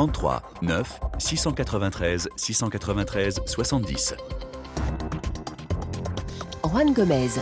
33 9 693 693 70. Juan Gomez.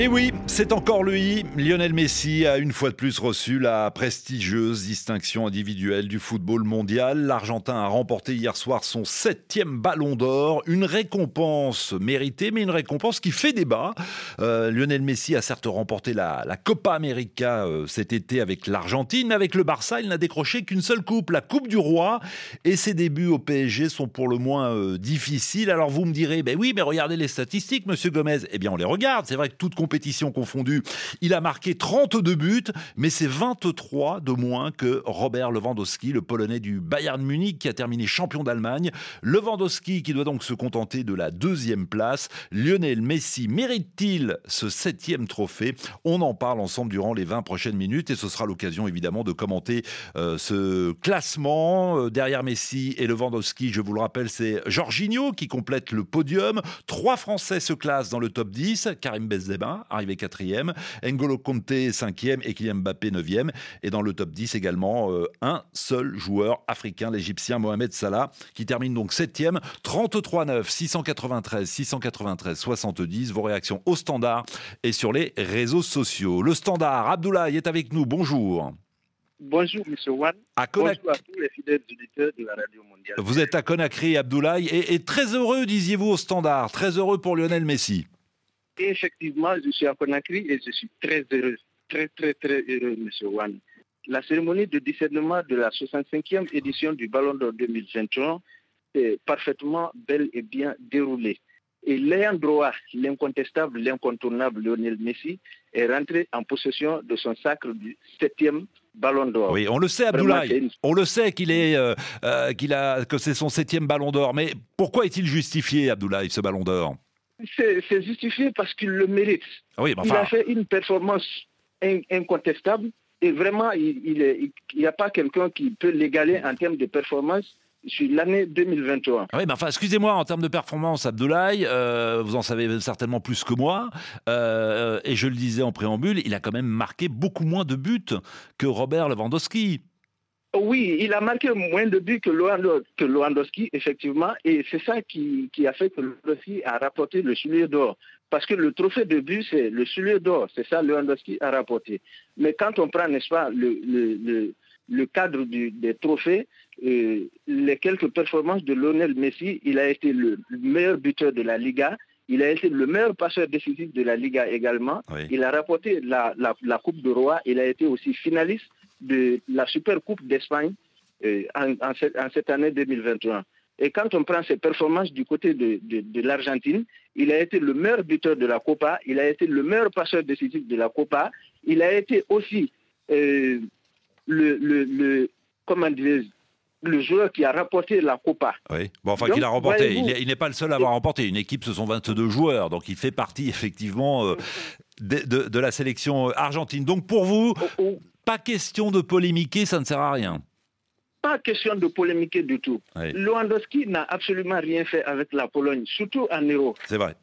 Et oui, c'est encore lui. Lionel Messi a une fois de plus reçu la prestigieuse distinction individuelle du football mondial. L'Argentin a remporté hier soir son septième ballon d'or. Une récompense méritée, mais une récompense qui fait débat. Euh, Lionel Messi a certes remporté la, Copa América euh, cet été avec l'Argentine, mais avec le Barça, il n'a décroché qu'une seule coupe, la Coupe du Roi. Et ses débuts au PSG sont pour le moins euh, difficiles. Alors vous me direz, ben oui, mais regardez les statistiques, monsieur Gomez. Eh bien, on les regarde. C'est vrai que toute compétition confondue, il a marqué 32 buts, mais c'est 23 de moins que Robert Lewandowski, le Polonais du Bayern Munich, qui a terminé champion d'Allemagne. Lewandowski qui doit donc se contenter de la deuxième place. Lionel Messi mérite-t-il ce septième trophée? On en parle ensemble durant les 20 prochaines minutes et ce sera l'occasion évidemment de commenter euh, ce classement. Euh, derrière Messi et Lewandowski, je vous le rappelle, c'est Jorginho qui complète le podium. Trois Français se classent dans le top 10. Karim Benzema, arrivé quatrième. N'Golo Conte, cinquième. Et Kylian Mbappé, neuvième. Et dans le top 10 également, euh, un seul joueur africain, l'Égyptien Mohamed Salah, qui termine donc septième. 33-9, 693, 693, 70. Vos réactions au standard et sur les réseaux sociaux. Le standard, Abdoulaye est avec nous. Bonjour. Bonjour, M. Wan. Bonjour à tous les fidèles auditeurs de la Radio Mondiale. Vous êtes à Conakry, Abdoulaye, et très heureux, disiez-vous, au standard. Très heureux pour Lionel Messi. Effectivement, je suis à Conakry et je suis très heureux, très, très, très heureux, M. Wan. La cérémonie de discernement de la 65e édition du Ballon d'Or 2021 est parfaitement belle et bien déroulée. Et l'ayant droit, l'incontestable, l'incontournable Lionel Messi est rentré en possession de son sacre du 7e Ballon d'Or. Oui, on le sait, Abdoulaye. On le sait qu'il est, euh, euh, qu'il a, que c'est son septième Ballon d'Or. Mais pourquoi est-il justifié, Abdoulaye, ce Ballon d'Or? C'est justifié parce qu'il le mérite. Ah il a fait une performance incontestable et vraiment, il n'y a pas quelqu'un qui peut l'égaler en termes de performance sur l'année 2021. Ah oui, mais enfin, excusez-moi, en termes de performance, Abdoulaye, euh, vous en savez certainement plus que moi, euh, et je le disais en préambule, il a quand même marqué beaucoup moins de buts que Robert Lewandowski. Oui, il a marqué moins de buts que Lewandowski, effectivement, et c'est ça qui, a fait que Lewandowski a rapporté le soulier d'or. Parce que le trophée de but, c'est le soulier d'or, c'est ça Lewandowski a rapporté. Mais quand on prend, n'est-ce pas, le, cadre des trophées, euh, les quelques performances de Lionel Messi, il a été le meilleur buteur de la Liga, il a été le meilleur passeur décisif de la Liga également. Il a rapporté la, Coupe de Roi. Il a été aussi finaliste de la Super Coupe d'Espagne euh, en, cette, année 2021. Et quand on prend ses performances du côté de, l'Argentine, il a été le meilleur buteur de la Copa, il a été le meilleur passeur décisif de la Copa, il a été aussi euh, le, le, comment le joueur qui a remporté la Copa. Oui, bon, enfin qu'il a remporté. Il n'est pas le seul à avoir remporté. Une équipe, ce sont 22 joueurs, donc il fait partie effectivement euh, de, de, la sélection argentine. Donc pour vous, oh, oh. Pas question de polémiquer, ça ne sert à rien. Pas question de polémiquer du tout. Lewandowski n'a absolument rien fait avec la Pologne, surtout en Euro. C'est vrai.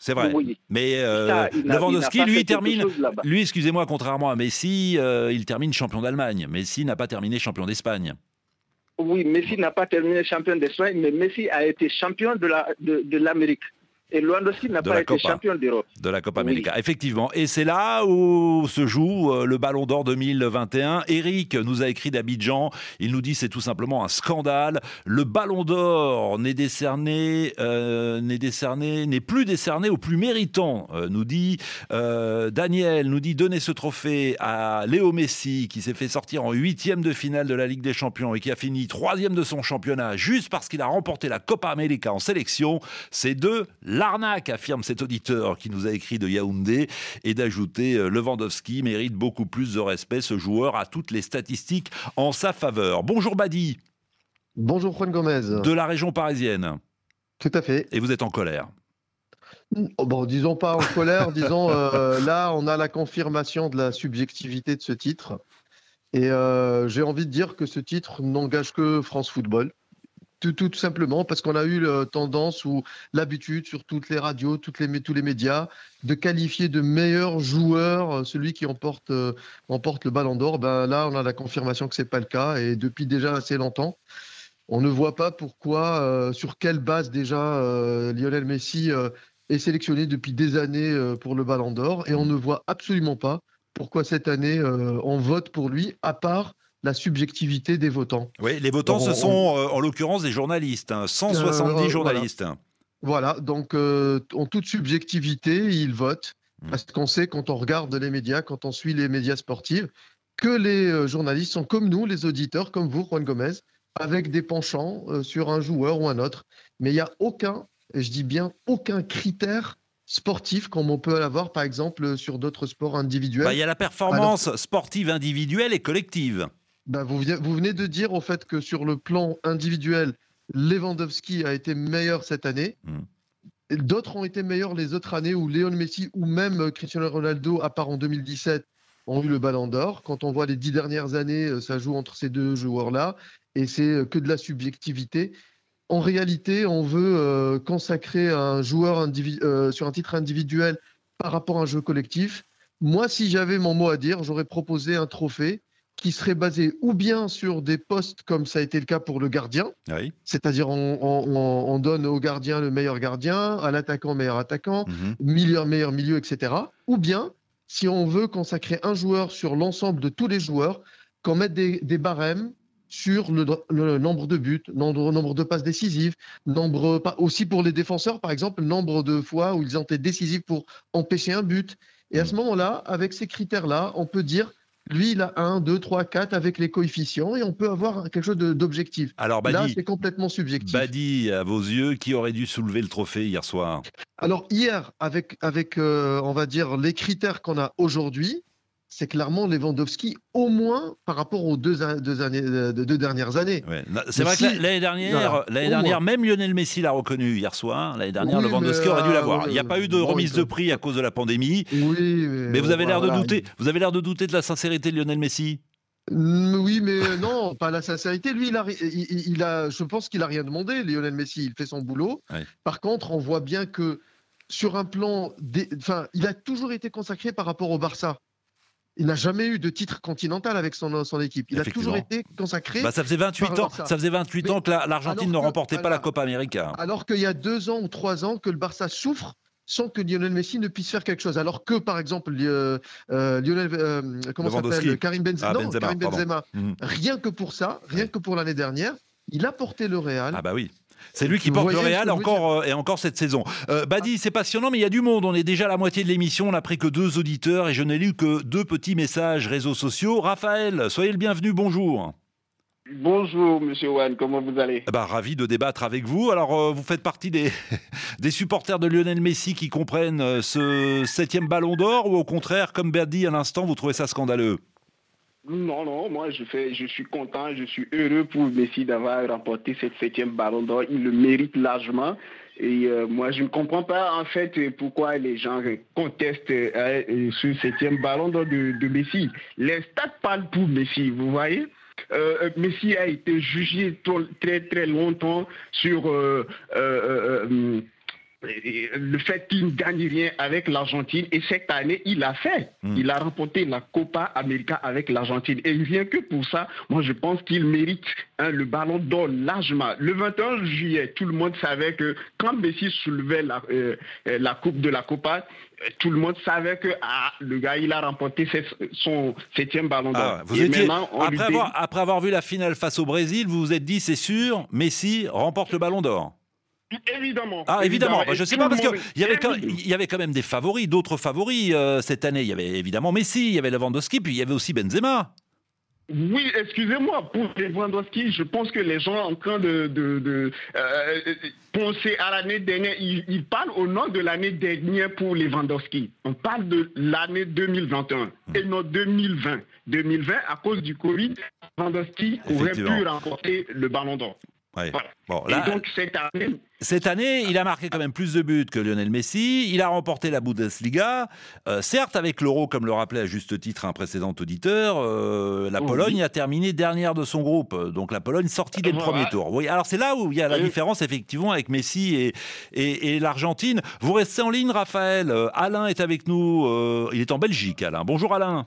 c'est vrai. Mais euh, Lewandowski, lui, termine. Lui, excusez-moi, contrairement à Messi, euh, il termine champion d'Allemagne. Messi n'a pas terminé champion d'Espagne. Oui, Messi n'a pas terminé champion d'Espagne, mais Messi a été champion de l'Amérique. Et Lewandowski n'a pas été champion d'Europe. De la Copa América, effectivement. Et c'est là où se joue euh, le Ballon d'Or 2021. Eric nous a écrit d'Abidjan. Il nous dit c'est tout simplement un scandale. Le Ballon d'Or n'est décerné, euh, n'est décerné, n'est plus décerné au plus méritant. Euh, nous dit Daniel. Nous dit donnez ce trophée à Léo Messi qui s'est fait sortir en huitième de finale de la Ligue des Champions et qui a fini troisième de son championnat juste parce qu'il a remporté la Copa América en sélection. C'est de l'arnaque, affirme cet auditeur qui nous a écrit de Yaoundé, et d'ajouter euh, Lewandowski mérite beaucoup plus de respect. Ce joueur a toutes les statistiques en sa faveur. Bonjour Badi. Bonjour Juan Gomez. De la région parisienne. Tout à fait. Et vous êtes en colère oh, Bon, disons pas en colère, disons euh, là, on a la confirmation de la subjectivité de ce titre. Et euh, j'ai envie de dire que ce titre n'engage que France Football Tout, simplement parce qu'on a eu la tendance ou l'habitude sur toutes les radios, toutes les, tous les médias, de qualifier de meilleur joueur euh, celui qui emporte, euh, emporte le ballon d'or. Ben, là, on a la confirmation que ce n'est pas le cas et depuis déjà assez longtemps. On ne voit pas pourquoi, euh, sur quelle base déjà Lionel Messi est sélectionné depuis des années pour le ballon d'or et on ne voit absolument pas pourquoi cette année on vote pour lui, à part la subjectivité des votants. Oui, les votants, ce sont en l'occurrence des journalistes, 170 hein, journalistes. Voilà, donc euh, en toute subjectivité, ils votent. Mmh. Parce qu'on sait, quand on regarde les médias, quand on suit les médias sportifs, que les euh, journalistes sont comme nous, les auditeurs, comme vous, Juan Gomez, avec des penchants euh, sur un joueur ou un autre. Mais il n'y a aucun, et je dis bien aucun critère sportif comme on peut l'avoir par exemple sur d'autres sports individuels. Bah, il y a la performance sportive individuelle et collective. Bah, vous, vous, venez de dire au fait que sur le plan individuel, Lewandowski a été meilleur cette année. Hmm. D'autres ont été meilleurs les autres années où Léon Messi ou même Cristiano Ronaldo, à part en 2017, ont eu le ballon d'or. Quand on voit les dix dernières années, euh, ça joue entre ces deux joueurs-là et c'est euh, que de la subjectivité. En réalité, on veut euh, consacrer un joueur sur un titre individuel par rapport à un jeu collectif. Moi, si j'avais mon mot à dire, j'aurais proposé un trophée qui serait basé ou bien sur des postes comme ça a été le cas pour le gardien, c'est-à-dire on, donne au gardien le meilleur gardien, à l'attaquant meilleur attaquant, mhm. milieu meilleur milieu, etc. Ou bien si on veut consacrer un joueur sur l'ensemble de tous les joueurs, qu'on mette des, barèmes sur le, nombre de buts, nombre, nombre de passes décisives, nombre aussi pour les défenseurs par exemple, le nombre de fois où ils ont été décisifs pour empêcher un but. Et à ce mhm. moment-là, avec ces critères-là, on peut dire lui, il a 1, 2, 3, 4 avec les coefficients et on peut avoir quelque chose d'objectif. Alors, Badi, Là, c'est complètement subjectif. Badi, à vos yeux, qui aurait dû soulever le trophée hier soir? Alors, hier, avec, avec euh, on va dire, les critères qu'on a aujourd'hui, c'est clairement Lewandowski, au moins par rapport aux deux, deux, années, euh, deux dernières années. C'est vrai que l'année dernière, l'année dernière même Lionel Messi l'a reconnu hier soir. L'année dernière, Lewandowski aurait dû l'avoir. Il n'y a pas eu de remise de prix à cause de la pandémie. Oui, mais, vous avez l'air de douter. Vous avez l'air de douter de la sincérité de Lionel Messi. Oui, mais non, pas la sincérité. Lui, il a, il, a je pense qu'il a rien demandé. Lionel Messi, il fait son boulot. Par contre, on voit bien que sur un plan, enfin, il a toujours été consacré par rapport au Barça il n'a jamais eu de titre continental avec son, son équipe. Il a toujours été consacré. Bah, ça faisait 28 ans. Ça faisait 28 ans que l'Argentine ne remportait pas la Copa América. Alors qu'il y a deux ans ou trois ans que le Barça souffre sans que Lionel Messi ne puisse faire quelque chose. Alors que, par exemple, euh, Lionel, euh, comment s'appelle? Karim Benzema, ah, Karim Benzema mhm. rien que pour ça, rien que pour l'année dernière, il a porté le Real. Ah bah oui. C'est lui qui porte le Real encore euh, et encore cette saison. Euh, Badi, c'est passionnant, mais il y a du monde. On est déjà à la moitié de l'émission. On n'a pris que deux auditeurs et je n'ai lu que deux petits messages réseaux sociaux. Raphaël, soyez le bienvenu. Bonjour. Bonjour, monsieur Wan, comment vous allez? Bah, Ravi de débattre avec vous. Alors, euh, vous faites partie des, des supporters de Lionel Messi qui comprennent ce septième ballon d'or ou au contraire, comme Badi à l'instant, vous trouvez ça scandaleux? Non, non, moi je, fais, je suis content, je suis heureux pour Messi d'avoir remporté cette septième ballon d'or. Il le mérite largement. Et euh, moi, je ne comprends pas en fait pourquoi les gens contestent euh, ce septième ballon d'or de, Messi. Les stats parlent pour Messi, vous voyez? Euh, Messi a été jugé très très longtemps sur le fait qu'il ne gagne rien avec l'Argentine. Et cette année, il a fait. Hmm. Il a remporté la Copa América avec l'Argentine. Et rien que pour ça, moi, je pense qu'il mérite hein, le ballon d'or largement. Le 21 juillet, tout le monde savait que quand Messi soulevait la, euh, la Coupe de la Copa, tout le monde savait que ah, le gars, il a remporté son septième ballon d'or. Ah, vous étiez, après, avoir, après avoir vu la finale face au Brésil, vous vous êtes dit, c'est sûr, Messi remporte le ballon d'or. Évidemment. Ah, évidemment. Je ne sais pas, parce qu'il y, avait quand, y avait quand même des favoris, d'autres favoris euh, cette année. Il y avait évidemment Messi, il y avait Lewandowski, puis il y avait aussi Benzema. Oui, excusez-moi, pour Lewandowski, je pense que les gens en train de, de, euh, penser à l'année dernière. Ils, parlent au nom de l'année dernière pour Lewandowski. On parle de l'année 2021 et non 2020. 2020, à cause du Covid, Lewandowski aurait pu remporter le ballon d'or. Bon, donc cette année, cette année, il a marqué quand même plus de buts que Lionel Messi. Il a remporté la Bundesliga. Euh, certes, avec l'Euro, comme le rappelait à juste titre un précédent auditeur, euh, la Pologne a terminé dernière de son groupe. Donc la Pologne sortie dès le premier tour. Oui, alors c'est là où il y a la différence effectivement avec Messi et, et, l'Argentine. Vous restez en ligne, Raphaël. Euh, Alain est avec nous. il est en Belgique, Alain. Bonjour, Alain.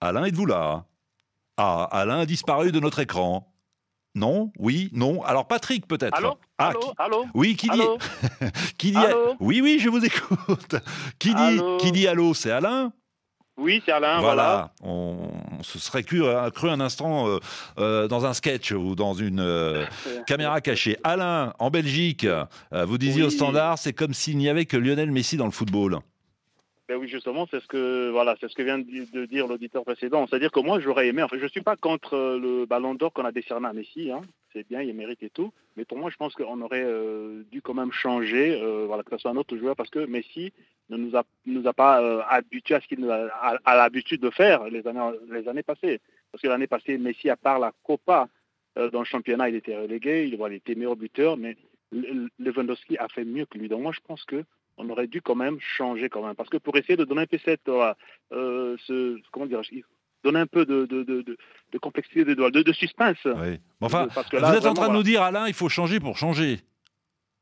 Alain, êtes-vous là? Ah, Alain a disparu de notre écran. Non, oui, non. Alors Patrick peut-être. Allô, ah, allô, Oui, qui dit qui dit Oui, oui, je vous écoute. Qui dit qui dit allô C'est Alain oui, c'est Alain. Voilà. On, se serait cru, euh, cru un instant euh, euh, dans un sketch ou dans une caméra cachée. Alain, en Belgique, vous disiez au standard, c'est comme s'il n'y avait que Lionel Messi dans le football. Ben oui, justement, c'est ce que voilà, c'est ce que vient de dire l'auditeur précédent. C'est-à-dire que moi, j'aurais aimé. Enfin, je suis pas contre euh, le Ballon d'Or qu'on a décerné à Messi. Hein. C'est bien, il mérite et tout. Mais pour moi, je pense qu'on aurait euh, dû quand même changer, euh, voilà, que ce soit un autre joueur, parce que Messi ne nous a nous a pas habitués à ce qu'il a, l'habitude de faire les années les années passées. Parce que l'année passée, Messi, à part la Copa dans le championnat, il était relégué. Il était meilleur buteur, mais Lewandowski a fait mieux que lui. Donc moi, je pense que on aurait dû quand même changer quand même. Parce que pour essayer de donner un peu cette, euh, euh ce, comment dire, donner un peu de, de, de, de complexité, de, de, suspense. Oui. Enfin, vous êtes en train de nous dire, Alain, il faut changer pour changer.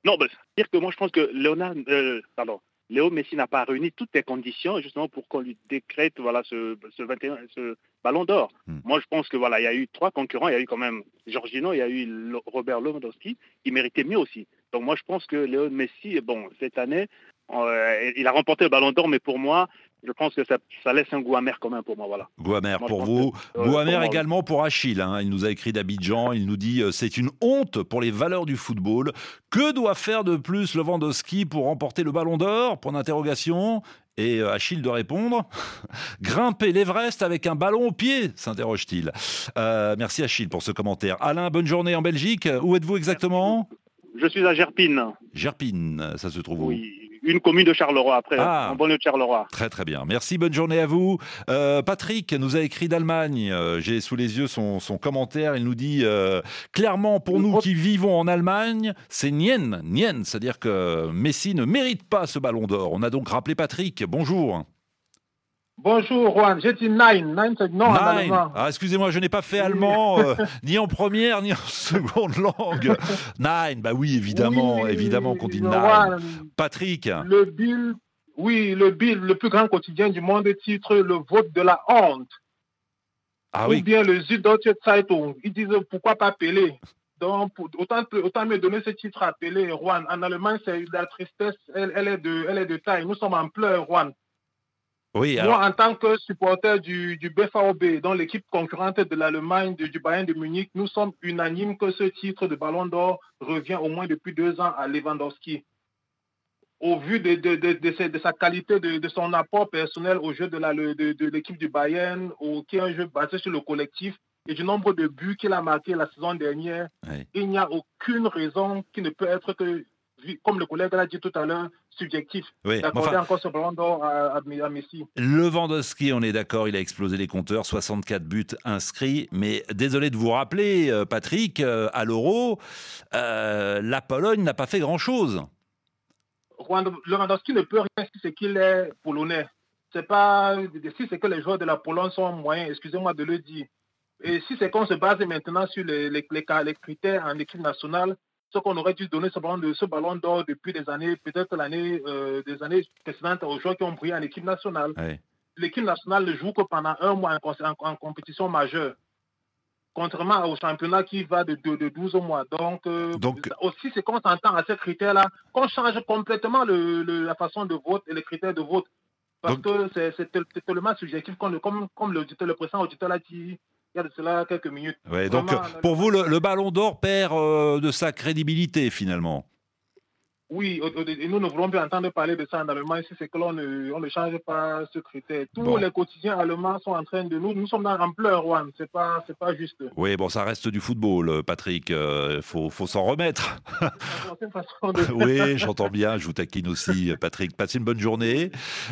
Non, c'est-à-dire que moi, je pense que Léonard, euh, pardon, Léo Messi n'a pas réuni toutes les conditions justement pour qu'on lui décrète voilà ce, ce, 21, ce ballon d'or. Hmm. Moi, je pense que voilà, il y a eu trois concurrents. Il y a eu quand même Giorgino, il y a eu Robert Lewandowski, qui méritait mieux aussi. Donc moi, je pense que Léo Messi, bon, cette année, euh, il a remporté le Ballon d'Or, mais pour moi, je pense que ça, laisse un goût amer quand même pour moi. Voilà. Goût amer pour vous. goût amer également pour Achille. Hein. Il nous a écrit d'Abidjan. Il nous dit euh, c'est une honte pour les valeurs du football. Que doit faire de plus Lewandowski pour remporter le Ballon d'Or? Point d'interrogation. Et euh, Achille de répondre Grimper l'Everest avec un ballon au pied s'interroge-t-il. merci Achille pour ce commentaire. Alain, bonne journée en Belgique. Où êtes-vous exactement? Je suis à Gerpine. Gerpine, ça se trouve où Oui une commune de Charleroi, après, ah. en banlieue de Charleroi. Très très bien. Merci, bonne journée à vous. Euh, Patrick nous a écrit d'Allemagne. Euh, j'ai sous les yeux son, commentaire. Il nous dit euh, clairement, pour nous qui vivons en Allemagne, c'est nien, nien. C'est-à-dire que Messi ne mérite pas ce ballon d'or. On a donc rappelé Patrick. Bonjour. Bonjour Juan, j'ai dit nine. Nine, c'est non allemand. Ah, excusez-moi, je n'ai pas fait allemand, euh, ni en première, ni en seconde langue. Nine, bah oui, évidemment, évidemment qu'on dit nine. Patrick. Le Bill, oui, le Bill, le plus grand quotidien du monde, titre Le vote de la honte. Ah Ou bien le Süddeutsche Zeitung. Ils disent pourquoi pas Pelé donc, autant, autant me donner ce titre à Pelé, Juan. En Allemagne, c'est la tristesse, elle, elle, est de, elle est de taille. Nous sommes en pleurs, Juan. Moi, en tant que supporter du, du BVB, dans l'équipe concurrente de l'Allemagne, du Bayern de Munich, nous sommes unanimes que ce titre de Ballon d'Or revient au moins depuis deux ans à Lewandowski. Au vu de, de, de, sa qualité, de, son apport personnel au jeu de l'équipe du Bayern, qui est un jeu basé sur le collectif, et du nombre de buts qu'il a marqué la saison dernière, il n'y a aucune raison qui ne peut être que comme le collègue l'a dit tout à l'heure, subjectif. Oui, d'accorder encore ce ballon d'or à, Messi. Lewandowski, on est d'accord, il a explosé les compteurs, 64 buts inscrits. Mais désolé de vous rappeler, euh, Patrick, euh, à l'Euro, euh, la Pologne n'a pas fait grand-chose. Lewandowski ne peut rien si c'est qu'il est polonais. C'est pas si c'est que les joueurs de la Pologne sont moyens, excusez-moi de le dire. Et si c'est qu'on se base maintenant sur les, les, les critères en équipe nationale, ce qu'on aurait dû donner ce ballon, ce ballon d'or depuis des années, peut-être l'année euh, des années précédentes aux joueurs qui ont brillé en équipe nationale. L'équipe nationale ne joue que pendant un mois en, compétition majeure. Contrairement au championnat qui va de, de, 12 mois. Donc, euh, Donc... aussi, c'est qu'on s'entend à ces critères-là, qu'on change complètement le, la façon de vote et les critères de vote. Parce que c'est tellement subjectif, comme, comme, comme le, le précédent auditeur l'a dit, il y a de cela quelques minutes. donc pour vous, le, ballon d'or perd euh, de sa crédibilité finalement Oui, et nous ne voulons plus entendre parler de ça en allemand. Ici, c'est que l'on ne, on ne change pas ce critère. Tous les quotidiens allemands sont en train de nous. Nous sommes dans en pleurs, Juan. C'est pas, c'est pas juste. Oui, bon, ça reste du football, Patrick. Il euh, faut, faut s'en remettre. oui, j'entends bien. Je vous taquine aussi, Patrick. Passez une bonne journée.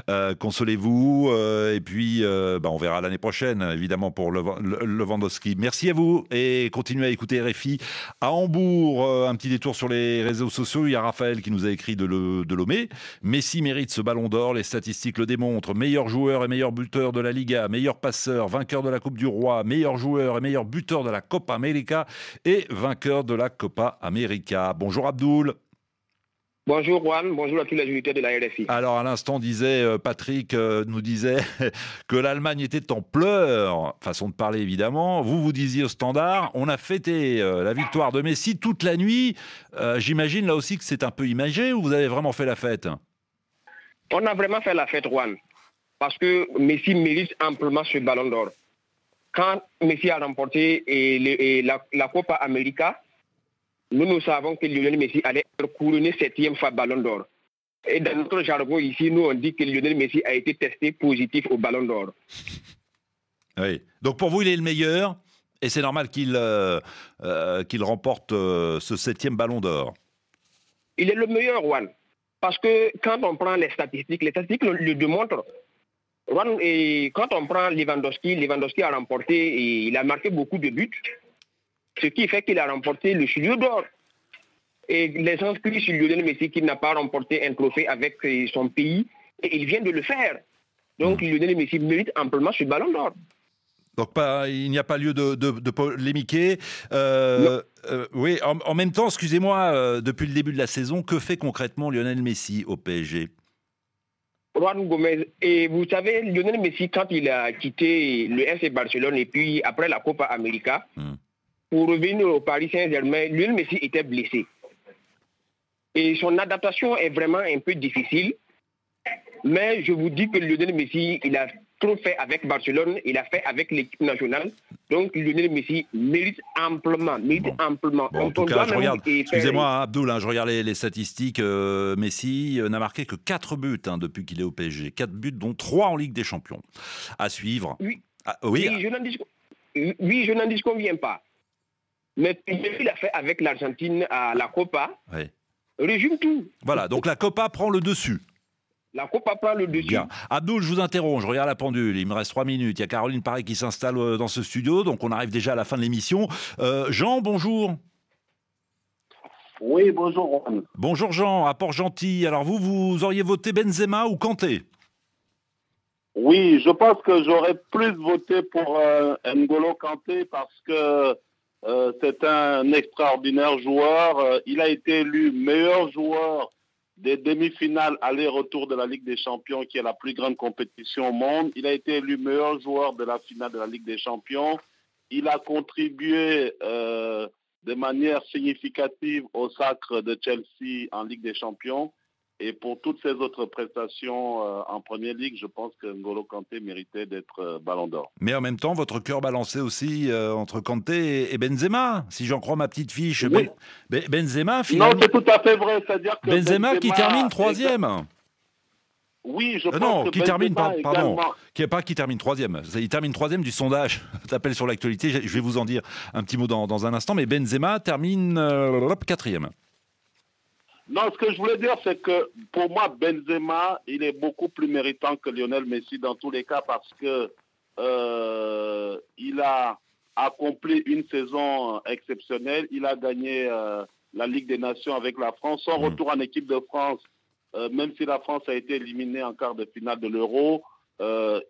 Euh, consolez-vous. Euh, et puis, bah, on verra l'année prochaine, évidemment, pour le, le, Lewandowski. Merci à vous et continuez à écouter RFI à Hambourg. un petit détour sur les réseaux sociaux. Il y a Raphaël qui nous a écrit de, le, de Lomé. Messi mérite ce ballon d'or, les statistiques le démontrent. Meilleur joueur et meilleur buteur de la Liga, meilleur passeur, vainqueur de la Coupe du Roi, meilleur joueur et meilleur buteur de la Copa América et vainqueur de la Copa América. Bonjour Abdoul. Bonjour Juan, bonjour à tous les unités de la RFI. Alors à l'instant, disait euh, Patrick, euh, nous disait que l'Allemagne était en pleurs, façon de parler évidemment. Vous vous disiez au standard, on a fêté euh, la victoire de Messi toute la nuit. J'imagine là aussi que c'est un peu imagé ou vous avez vraiment fait la fête? On a vraiment fait la fête Juan, parce que Messi mérite amplement ce ballon d'or. Quand Messi a remporté la, la Copa América, nous, nous savons que Lionel Messi allait être couronné septième fois Ballon d'Or. Et dans notre jargon ici, nous, on dit que Lionel Messi a été testé positif au Ballon d'Or. Oui. Donc pour vous, il est le meilleur et c'est normal qu'il euh, euh, qu'il remporte euh, ce septième Ballon d'Or. Il est le meilleur, Juan. Parce que quand on prend les statistiques, les statistiques le, démontrent. Juan, et quand on prend Lewandowski, Lewandowski a remporté et il a marqué beaucoup de buts ce qui fait qu'il a remporté le Chilieu d'or. Et les gens crient sur Lionel Messi qu'il n'a pas remporté un trophée avec son pays, et il vient de le faire. Donc hmm. Lionel Messi mérite amplement ce ballon d'or. Donc pas, il n'y a pas lieu de, de, polémiquer. Euh, euh, oui, en, même temps, excusez-moi, euh, depuis le début de la saison, que fait concrètement Lionel Messi au PSG Juan Gomez, et vous savez, Lionel Messi, quand il a quitté le FC Barcelone et puis après la Copa América, hmm pour revenir au Paris Saint-Germain, Lionel Messi était blessé. Et son adaptation est vraiment un peu difficile. Mais je vous dis que Lionel Messi, il a trop fait avec Barcelone, il a fait avec l'équipe nationale. Donc Lionel Messi mérite amplement, mérite amplement. en tout cas, je regarde, excusez-moi Abdoul, hein, je regarde les, statistiques. Euh, Messi euh, n'a marqué que 4 buts hein, depuis qu'il est au PSG. 4 buts, dont 3 en Ligue des Champions. À suivre. Oui, ah, oui, oui, je n'en dis, conviens pas. Mais il a fait avec l'Argentine à la Copa. Résume tout. Voilà, donc la Copa prend le dessus. La Copa prend le dessus. Bien. Abdul, je vous interromps, je regarde la pendule, il me reste trois minutes. Il y a Caroline Pareil qui s'installe euh, dans ce studio, donc on arrive déjà à la fin de l'émission. Euh, Jean, bonjour. Oui, bonjour. Bonjour Jean, apport gentil. Alors vous, vous auriez voté Benzema ou Kanté? Oui, je pense que j'aurais plus voté pour euh, N'Golo Kanté parce que euh, c'est un extraordinaire joueur. Euh, il a été élu meilleur joueur des demi-finales aller-retour de la Ligue des Champions, qui est la plus grande compétition au monde. Il a été élu meilleur joueur de la finale de la Ligue des Champions. Il a contribué euh, de manière significative au sacre de Chelsea en Ligue des Champions. Et pour toutes ces autres prestations euh, en Première Ligue, je pense que N'Golo Kanté méritait d'être euh, Ballon d'Or. Mais en même temps, votre cœur balançait aussi euh, entre Kanté et Benzema, si j'en crois ma petite fiche. Benzema, finalement... Non, c'est tout à fait vrai. C'est-à-dire que Benzema, qui termine troisième. Oui, je pense non, que qui termine, pardon, qui pas qui termine troisième. Il termine troisième du sondage. T'appelles sur l'actualité. Je vais vous en dire un petit mot dans, dans un instant. Mais Benzema termine quatrième. Non, ce que je voulais dire, c'est que pour moi, Benzema, il est beaucoup plus méritant que Lionel Messi dans tous les cas parce que euh, il a accompli une saison exceptionnelle. Il a gagné euh, la Ligue des Nations avec la France. Son mmh. retour en équipe de France, euh, même si la France a été éliminée en quart de finale de l'Euro,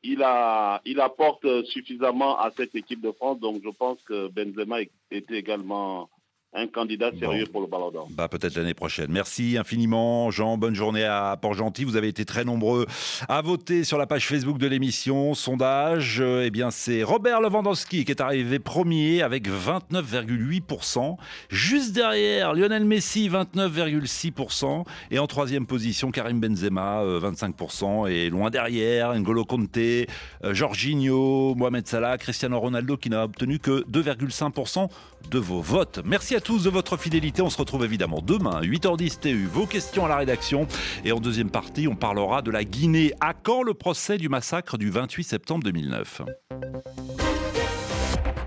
il, a, il apporte suffisamment à cette équipe de France. Donc je pense que Benzema était également un candidat sérieux pour le Ballon d'Or. Bah, peut-être l'année prochaine. Merci infiniment, Jean. Bonne journée à Port-Gentil. Vous avez été très nombreux à voter sur la page Facebook de l'émission. Sondage, euh, eh bien, c'est Robert Lewandowski qui est arrivé premier avec 29,8%. Juste derrière, Lionel Messi, 29,6%. Et en troisième position, Karim Benzema, 25%. Euh, et loin derrière, N'Golo Conte, euh, Jorginho, Mohamed Salah, Cristiano Ronaldo qui n'a obtenu que 2,5% de vos votes. Merci à tous. Tous de votre fidélité. On se retrouve évidemment demain, 8h10 TU. Vos questions à la rédaction. Et en deuxième partie, on parlera de la Guinée. À quand le procès du massacre du 28 septembre 2009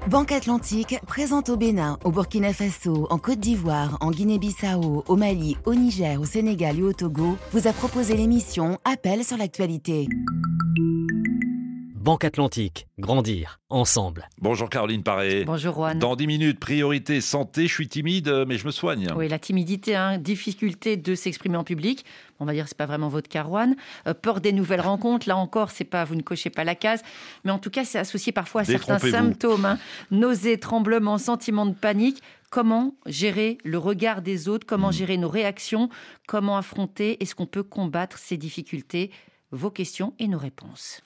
Banque Atlantique présente au Bénin, au Burkina Faso, en Côte d'Ivoire, en Guinée-Bissau, au Mali, au Niger, au Sénégal et au Togo, vous a proposé l'émission Appel sur l'actualité. Banque Atlantique, grandir ensemble. Bonjour Caroline Paré. Bonjour Juan. Dans 10 minutes, priorité santé, je suis timide mais je me soigne. Oui, la timidité, hein, difficulté de s'exprimer en public. On va dire c'est pas vraiment votre cas Juan. Euh, peur des nouvelles rencontres, là encore, c'est pas vous ne cochez pas la case, mais en tout cas, c'est associé parfois à certains symptômes, hein. nausées, tremblements, sentiments de panique. Comment gérer le regard des autres? Comment hmm. gérer nos réactions? Comment affronter? Est-ce qu'on peut combattre ces difficultés? Vos questions et nos réponses.